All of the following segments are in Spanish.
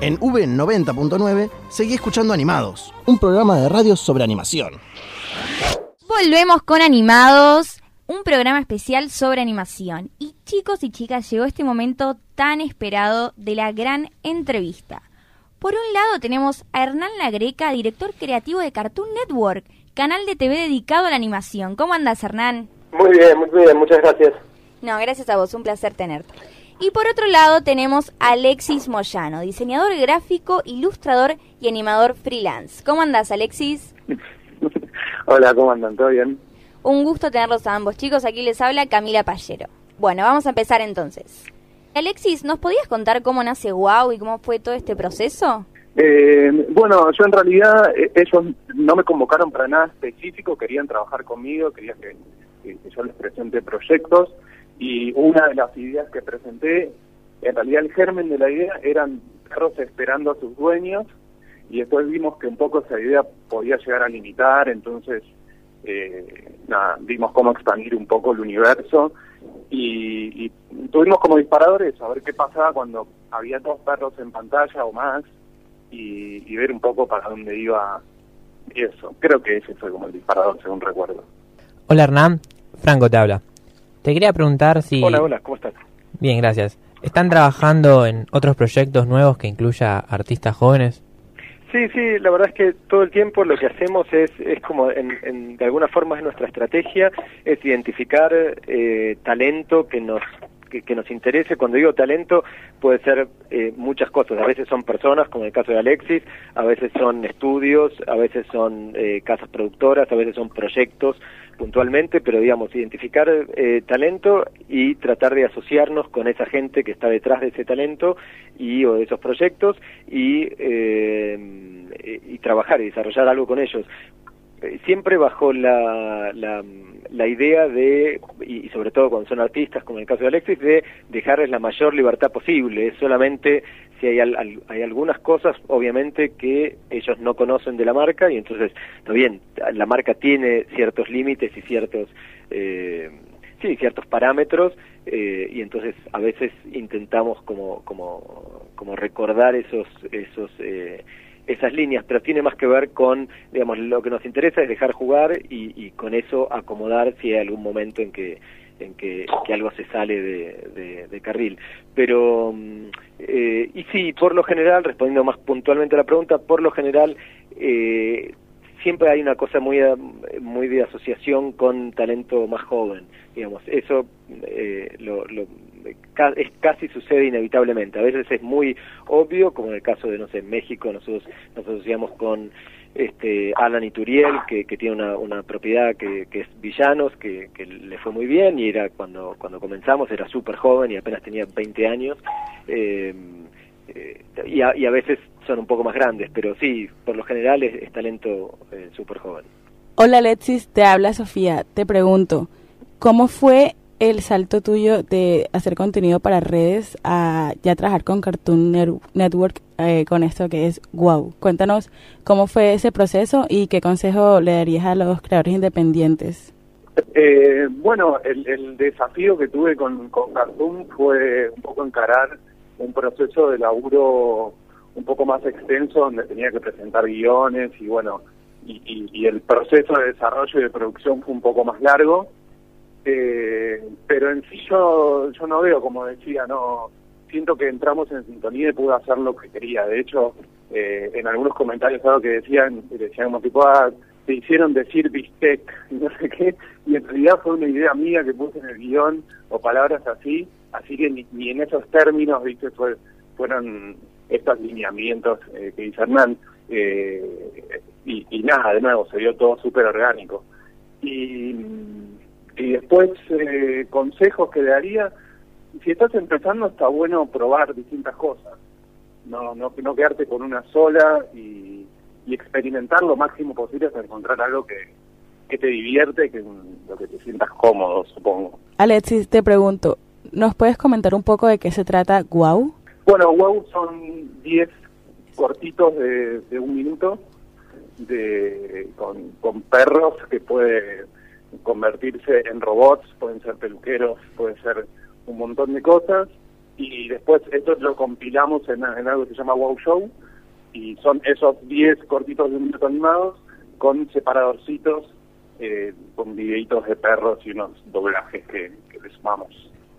En V90.9 seguí escuchando Animados, un programa de radio sobre animación. Volvemos con Animados, un programa especial sobre animación. Y chicos y chicas, llegó este momento tan esperado de la gran entrevista. Por un lado tenemos a Hernán Lagreca, director creativo de Cartoon Network, canal de TV dedicado a la animación. ¿Cómo andas, Hernán? Muy bien, muy bien, muchas gracias. No, gracias a vos, un placer tenerte. Y por otro lado tenemos a Alexis Moyano, diseñador gráfico, ilustrador y animador freelance. ¿Cómo andas, Alexis? Hola, ¿cómo andan? ¿Todo bien? Un gusto tenerlos a ambos chicos. Aquí les habla Camila Pallero. Bueno, vamos a empezar entonces. Alexis, ¿nos podías contar cómo nace Wow y cómo fue todo este proceso? Eh, bueno, yo en realidad, eh, ellos no me convocaron para nada específico, querían trabajar conmigo, querían que, que yo les presente proyectos y una de las ideas que presenté, en realidad el germen de la idea eran perros esperando a sus dueños y después vimos que un poco esa idea podía llegar a limitar, entonces eh, nada, vimos cómo expandir un poco el universo y, y, tuvimos como disparadores a ver qué pasaba cuando había dos perros en pantalla o más y, y ver un poco para dónde iba eso. Creo que ese fue como el disparador, según recuerdo. Hola Hernán, Franco te habla. Te quería preguntar si... Hola, hola, ¿cómo estás? Bien, gracias. ¿Están trabajando en otros proyectos nuevos que incluya artistas jóvenes? Sí, sí, la verdad es que todo el tiempo lo que hacemos es, es como, en, de alguna forma es nuestra estrategia, es identificar eh, talento que nos que, nos interese. Cuando digo talento, puede ser eh, muchas cosas. A veces son personas, como en el caso de Alexis, a veces son estudios, a veces son eh, casas productoras, a veces son proyectos puntualmente, pero digamos, identificar eh, talento y tratar de asociarnos con esa gente que está detrás de ese talento y o de esos proyectos y, y trabajar y desarrollar algo con ellos. Eh, siempre bajo la, la, idea de, y, sobre todo cuando son artistas, como en el caso de Alexis, de dejarles la mayor libertad posible. Es solamente si hay, hay algunas cosas, obviamente, que ellos no conocen de la marca y entonces, está bien, la marca tiene ciertos límites y ciertos... Eh, sí, ciertos parámetros eh, y entonces a veces intentamos como como como recordar esos esos eh, esas líneas, pero tiene más que ver con, digamos, lo que nos interesa es dejar jugar y, con eso acomodar si hay algún momento en que en que, algo se sale de, carril. Pero, mm, eh, y sí, por lo general, respondiendo más puntualmente a la pregunta, por lo general, eh, siempre hay una cosa muy, muy de asociación con talento más joven, digamos, eso eh, lo, es, casi sucede inevitablemente. A veces es muy obvio, como en el caso de, no sé, México, nosotros nos asociamos con este Alan Ituriel, que, que tiene una, una propiedad que, que es Villanos, que, que le fue muy bien, y era cuando, cuando comenzamos, era súper joven y apenas tenía 20 años. Eh, eh, y, a, y, a, veces son un poco más grandes, pero sí, por lo general es, talento eh, súper joven. Hola Alexis, te habla Sofía. Te pregunto, ¿cómo fue el salto tuyo de hacer contenido para redes a ya trabajar con Cartoon Network eh, con esto que es Wow. Cuéntanos cómo fue ese proceso y qué consejo le darías a los creadores independientes. Eh, bueno, el, desafío que tuve con, Cartoon fue un poco encarar un proceso de laburo un poco más extenso donde tenía que presentar guiones y bueno, y el proceso de desarrollo y de producción fue un poco más largo eh, pero en sí yo, yo no veo, como decía, no siento que entramos en sintonía y pude hacer lo que quería. De hecho, eh, en algunos comentarios algo que decían, decían como tipo, ah, te hicieron decir bistec y no sé qué, y en realidad fue una idea mía que puse en el guion o palabras así, así que ni, en esos términos, viste, fue, fueron estos lineamientos eh, que dice Hernán, eh, y, y nada, de nuevo, se vio todo súper orgánico. Y y después, eh, consejos que daría, si estás empezando está bueno probar distintas cosas, no, no, no quedarte con una sola y, experimentar lo máximo posible hasta encontrar algo que, que te divierte, que lo que te sientas cómodo, supongo. Alexis, te pregunto, ¿nos puedes comentar un poco de qué se trata Wow? Bueno, Wow son 10 cortitos de, de, un minuto de con, con perros que puede convertirse en robots, pueden ser peluqueros, puede ser un montón de cosas. y después esto lo compilamos en, algo que se llama Wow Show y son esos 10 cortitos de un minuto animados con separadorcitos, eh, con videitos de perros y unos doblajes que, que le sumamos.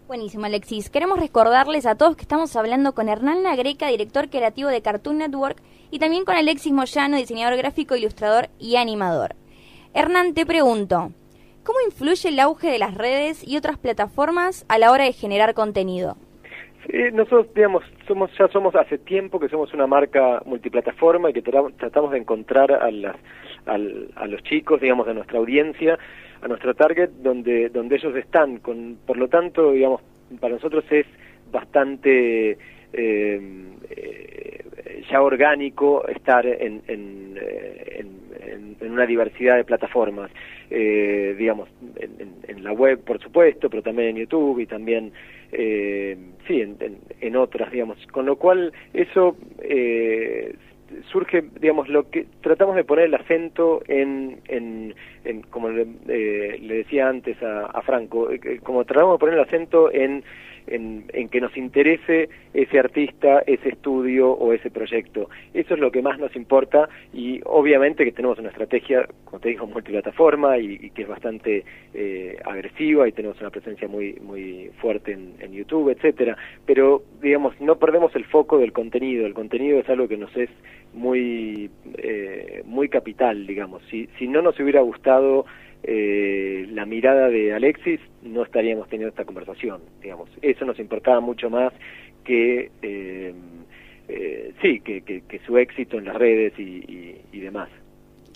Buenísimo, Alexis. Queremos recordarles a todos que estamos hablando con Hernán Nagreca, director creativo de Cartoon Network, y también con Alexis Moyano, diseñador gráfico, ilustrador y animador. Hernán, te pregunto, ¿cómo influye el auge de las redes y otras plataformas a la hora de generar contenido? Eh, nosotros, digamos, somos ya somos hace tiempo que somos una marca multiplataforma y que tra- tratamos de encontrar a, las, al- a los chicos, digamos, de nuestra audiencia, a nuestro target, donde, donde ellos están. Con, por lo tanto, digamos, para nosotros es bastante eh, eh, ya orgánico estar en, eh, en- en- en una diversidad de plataformas, eh, digamos, en, en- la web, por supuesto, pero también en YouTube y también, eh, sí, en, en- en otras, digamos. Con lo cual, eso eh, surge, digamos, lo que tratamos de poner el acento en, en, en como le, eh, le decía antes a, a Franco, eh, como tratamos de poner el acento en, en, en que nos interese ese artista, ese estudio o ese proyecto. Eso es lo que más nos importa y obviamente que tenemos una estrategia, como te digo, multiplataforma y, que es bastante eh, agresiva y tenemos una presencia muy muy fuerte en, en YouTube, etcétera. Pero digamos no perdemos el foco del contenido. El contenido es algo que nos es muy eh, muy capital, digamos. Si si no nos hubiera gustado eh, la mirada de Alexis, no estaríamos teniendo esta conversación, digamos. Eso nos importaba mucho más que, eh, eh, sí, que, que, que su éxito en las redes y, y, y demás.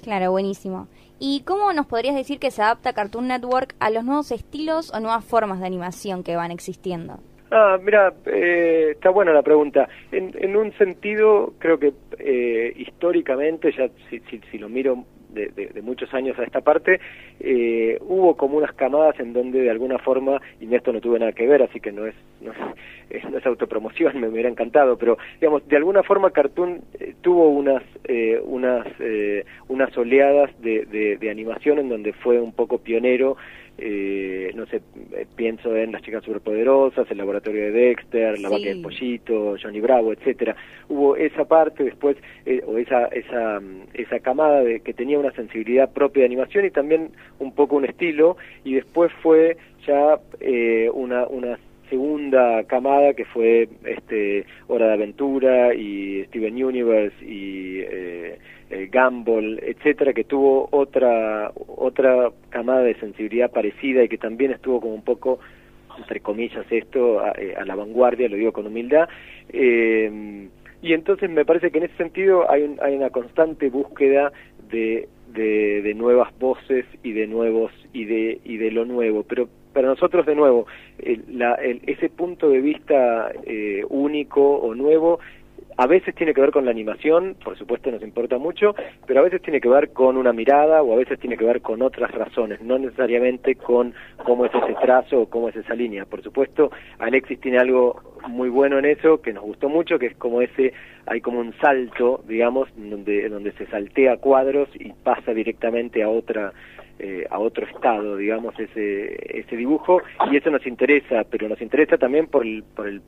Claro, buenísimo. ¿Y cómo nos podrías decir que se adapta Cartoon Network a los nuevos estilos o nuevas formas de animación que van existiendo? Ah, mira, eh, está buena la pregunta. En, en un sentido, creo que eh, históricamente, ya si, si, si lo miro de, de, muchos años a esta parte, eh, hubo como unas camadas en donde de alguna forma, y esto no tuve nada que ver, así que no es, no es, no es autopromoción, me hubiera encantado, pero digamos, de alguna forma Cartoon eh, tuvo unas, eh, unas, eh, unas oleadas de, de animación en donde fue un poco pionero eh, no sé, eh, pienso en las chicas superpoderosas, el laboratorio de Dexter, la Sí. vaca y el pollito, Johnny Bravo, etcétera. Hubo esa parte después, eh, o esa, esa, esa camada de, que tenía una sensibilidad propia de animación y también un poco un estilo, y después fue ya eh, una, una segunda camada que fue este Hora de Aventura y Steven Universe y eh, eh, Gumball, etcétera, que tuvo otra otra camada de sensibilidad parecida y que también estuvo como un poco entre comillas esto a, eh, a la vanguardia, lo digo con humildad. Eh, y entonces me parece que en ese sentido hay, un, hay una constante búsqueda de, de, de nuevas voces y de nuevos y de y de lo nuevo, pero para nosotros de nuevo el, la, el, ese punto de vista eh, único o nuevo a veces tiene que ver con la animación, por supuesto nos importa mucho, pero a veces tiene que ver con una mirada o a veces tiene que ver con otras razones, no necesariamente con cómo es ese trazo o cómo es esa línea. Por supuesto, Alexis tiene algo muy bueno en eso que nos gustó mucho, que es como ese, hay como un salto, digamos, donde, donde se saltea cuadros y pasa directamente a otra eh, a otro estado, digamos, ese, ese dibujo, y eso nos interesa, pero nos interesa también por el, por el,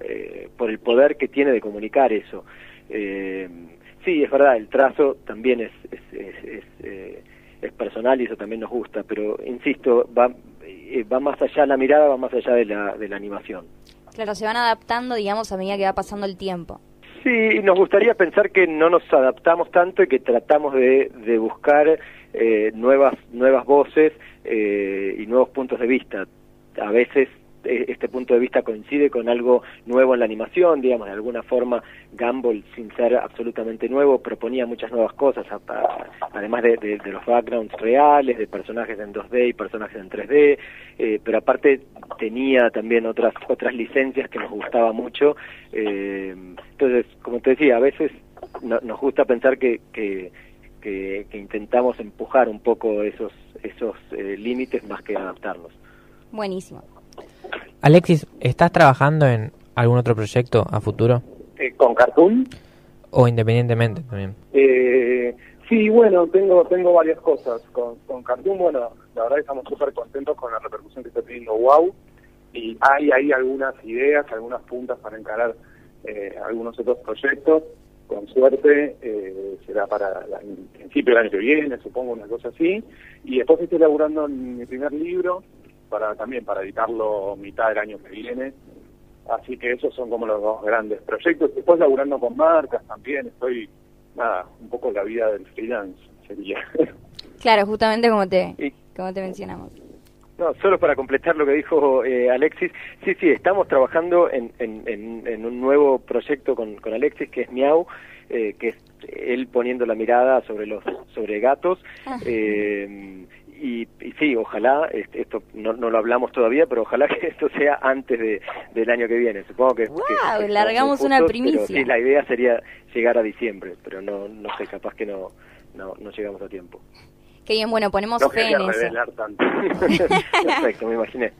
eh, por el poder que tiene de comunicar eso. Eh, sí, es verdad, el trazo también es, es, es, es, eh, es personal y eso también nos gusta, pero insisto, va, eh, va más allá, la mirada va más allá de la, de la animación. Claro, se van adaptando, digamos, a medida que va pasando el tiempo. Sí, nos gustaría pensar que no nos adaptamos tanto y que tratamos de, de buscar eh, nuevas nuevas voces eh, y nuevos puntos de vista. A veces eh, este punto de vista coincide con algo nuevo en la animación, digamos, de alguna forma Gumball, sin ser absolutamente nuevo, proponía muchas nuevas cosas, además de, de, de, los backgrounds reales, de personajes en 2D y personajes en 3D, eh, pero aparte tenía también otras otras licencias que nos gustaba mucho. Eh, entonces, como te decía, a veces no, nos gusta pensar que, que que, que, intentamos empujar un poco esos esos eh, límites más que adaptarnos. Buenísimo. Alexis, ¿estás trabajando en algún otro proyecto a futuro? Eh, ¿Con Cartoon? O independientemente también. Eh, sí, bueno, tengo tengo varias cosas. Con, con Cartoon, bueno, la verdad que estamos súper contentos con la repercusión que está teniendo WOW. y hay ahí algunas ideas, algunas puntas para encarar eh, algunos otros proyectos. Con suerte eh, será para la- el principio del año que viene, supongo, una cosa así. Y después estoy elaborando mi primer libro, para también para editarlo mitad del año que viene. Así que esos son como los dos grandes proyectos. Después laburando con marcas también, estoy, nada, un poco la vida del freelance sería. Claro, justamente como te, como te mencionamos. No, solo para completar lo que dijo eh, Alexis, sí, sí, estamos trabajando en, en, en- en un nuevo proyecto con, con Alexis, que es Miau, eh, que es él poniendo la mirada sobre los sobre gatos. eh, y, y sí, ojalá, esto no, no lo hablamos todavía, pero ojalá que esto sea antes de, del año que viene. Supongo que... que largamos una primicia. pero sí, la idea sería llegar a diciembre, pero no, no sé, capaz que no, no, no llegamos a tiempo. Qué bien, bueno, ponemos no fe en eso. revelar tanto. Perfecto, me imaginé.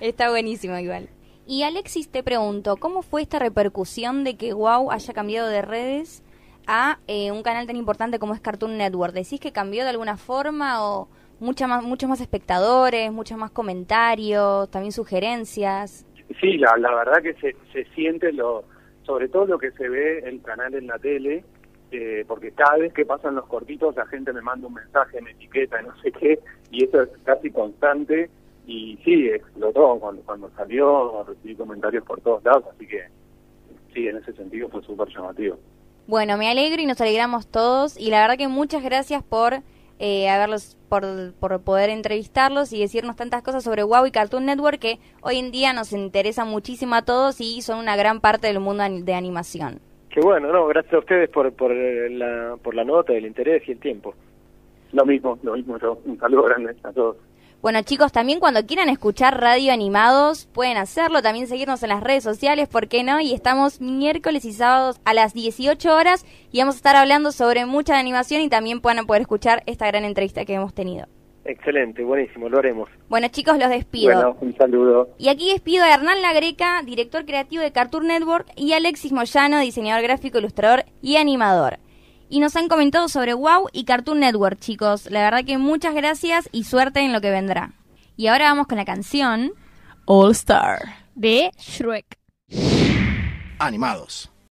Está buenísimo igual. Y Alexis, te pregunto, ¿cómo fue esta repercusión de que Wow haya cambiado de redes a eh, un canal tan importante como es Cartoon Network? ¿Decís que cambió de alguna forma o mucha más, muchos más espectadores, muchos más comentarios, también sugerencias? Sí, la, la verdad que se, se siente lo, sobre todo lo que se ve el canal en la tele, eh, porque cada vez que pasan los cortitos la gente me manda un mensaje, me etiqueta, no sé qué, y eso es casi constante. Y sí, explotó cuando, cuando salió, recibí comentarios por todos lados, así que sí, en ese sentido fue súper llamativo. Bueno, me alegro y nos alegramos todos y la verdad que muchas gracias por eh, haberlos, por, por poder entrevistarlos y decirnos tantas cosas sobre Wow y Cartoon Network que hoy en día nos interesa muchísimo a todos y son una gran parte del mundo de animación. Qué bueno, no, gracias a ustedes por, por, eh, la, por la nota, el interés y el tiempo. Lo mismo, lo mismo yo. Un saludo grande a todos. Bueno chicos, también cuando quieran escuchar Radio Animados pueden hacerlo, también seguirnos en las redes sociales, ¿por qué no? Y estamos miércoles y sábados a las 18 horas y vamos a estar hablando sobre mucha animación y también puedan poder escuchar esta gran entrevista que hemos tenido. Excelente, buenísimo, lo haremos. Bueno chicos, los despido. Bueno, un saludo. Y aquí despido a Hernán Lagreca, director creativo de Cartoon Network, y Alexis Moyano, diseñador gráfico, ilustrador y animador. Y nos han comentado sobre WOW y Cartoon Network, chicos. La verdad que muchas gracias y suerte en lo que vendrá. Y ahora vamos con la canción All Star. de Shrek. Animados.